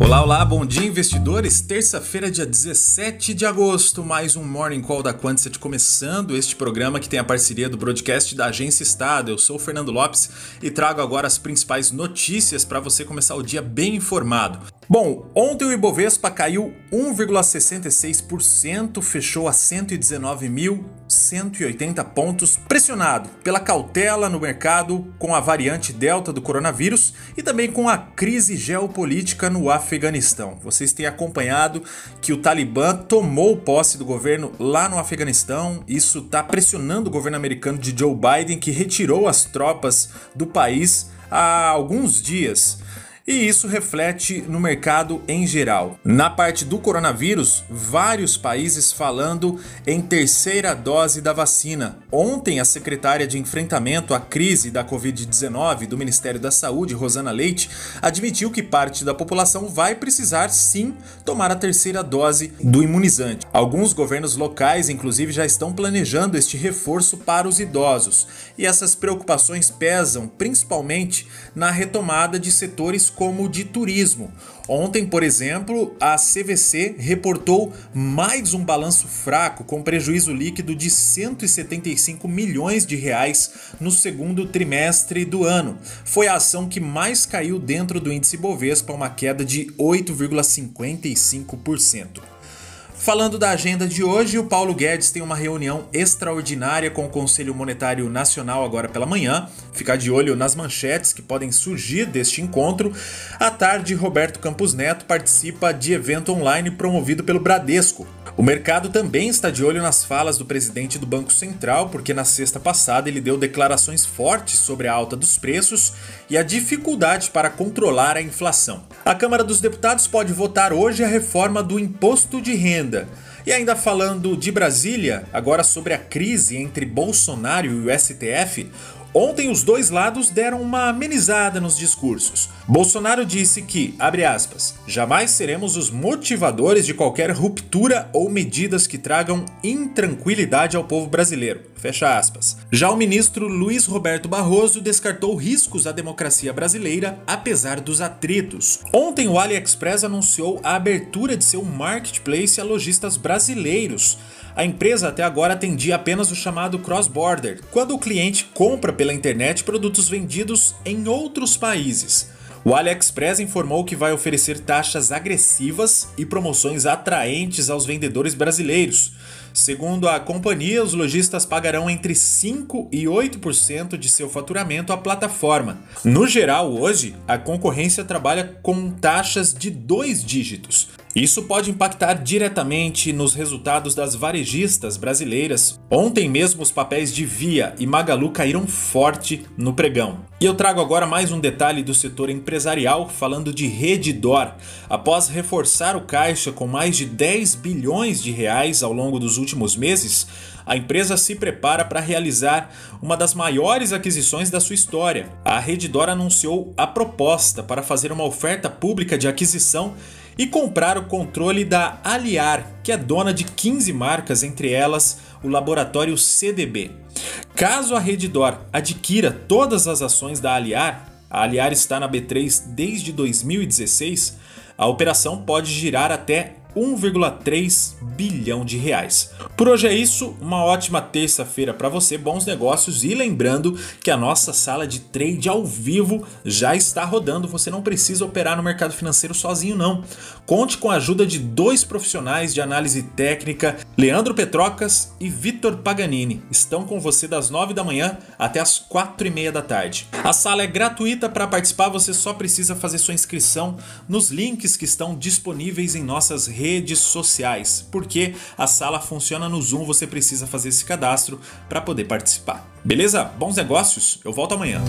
Olá, olá, bom dia investidores. Terça-feira, dia 17 de agosto, mais um Morning Call da Quantset começando este programa que tem a parceria do broadcast da Agência Estado. Eu sou o Fernando Lopes e trago agora as principais notícias para você começar o dia bem informado. Bom, ontem o Ibovespa caiu 1,66%, fechou a 119.180 pontos, pressionado pela cautela no mercado com a variante Delta do coronavírus e também com a crise geopolítica no Afeganistão. Vocês têm acompanhado que o Talibã tomou posse do governo lá no Afeganistão, isso está pressionando o governo americano de Joe Biden, que retirou as tropas do país há alguns dias e isso reflete no mercado em geral. Na parte do coronavírus, vários países falando em terceira dose da vacina. Ontem, a secretária de enfrentamento à crise da Covid-19 do Ministério da Saúde, Rosana Leite, admitiu que parte da população vai precisar sim tomar a terceira dose do imunizante. Alguns governos locais, inclusive, já estão planejando este reforço para os idosos. E essas preocupações pesam principalmente na retomada de setores como de turismo. Ontem, por exemplo, a CVC reportou mais um balanço fraco com prejuízo líquido de 175 milhões de reais no segundo trimestre do ano. Foi a ação que mais caiu dentro do índice Bovespa, uma queda de 8,55%. Falando da agenda de hoje, o Paulo Guedes tem uma reunião extraordinária com o Conselho Monetário Nacional agora pela manhã. Ficar de olho nas manchetes que podem surgir deste encontro. À tarde, Roberto Campos Neto participa de evento online promovido pelo Bradesco. O mercado também está de olho nas falas do presidente do Banco Central, porque na sexta passada ele deu declarações fortes sobre a alta dos preços e a dificuldade para controlar a inflação. A Câmara dos Deputados pode votar hoje a reforma do imposto de renda. E ainda falando de Brasília, agora sobre a crise entre Bolsonaro e o STF, Ontem os dois lados deram uma amenizada nos discursos. Bolsonaro disse que, abre aspas, jamais seremos os motivadores de qualquer ruptura ou medidas que tragam intranquilidade ao povo brasileiro. Fecha aspas. Já o ministro Luiz Roberto Barroso descartou riscos à democracia brasileira, apesar dos atritos. Ontem o AliExpress anunciou a abertura de seu marketplace a lojistas brasileiros. A empresa até agora atendia apenas o chamado cross-border, quando o cliente compra pela internet produtos vendidos em outros países. O AliExpress informou que vai oferecer taxas agressivas e promoções atraentes aos vendedores brasileiros. Segundo a companhia, os lojistas pagarão entre 5 e 8% de seu faturamento à plataforma. No geral, hoje, a concorrência trabalha com taxas de dois dígitos, isso pode impactar diretamente nos resultados das varejistas brasileiras. Ontem mesmo os papéis de Via e Magalu caíram forte no pregão. E eu trago agora mais um detalhe do setor empresarial, falando de Redditor. Após reforçar o caixa com mais de 10 bilhões de reais ao longo dos últimos meses, a empresa se prepara para realizar uma das maiores aquisições da sua história. A Redditor anunciou a proposta para fazer uma oferta pública de aquisição e comprar o controle da Aliar, que é dona de 15 marcas, entre elas o laboratório CDB. Caso a Redditor adquira todas as ações da Aliar, a Aliar está na B3 desde 2016, a operação pode girar até 1,3 bilhão de reais. Por hoje é isso, uma ótima terça-feira para você, bons negócios e lembrando que a nossa sala de trade ao vivo já está rodando, você não precisa operar no mercado financeiro sozinho não. Conte com a ajuda de dois profissionais de análise técnica, Leandro Petrocas e Vitor Paganini. Estão com você das 9 da manhã até as 4 e meia da tarde. A sala é gratuita para participar, você só precisa fazer sua inscrição nos links que estão disponíveis em nossas redes redes sociais, porque a sala funciona no Zoom, você precisa fazer esse cadastro para poder participar. Beleza? Bons negócios, eu volto amanhã.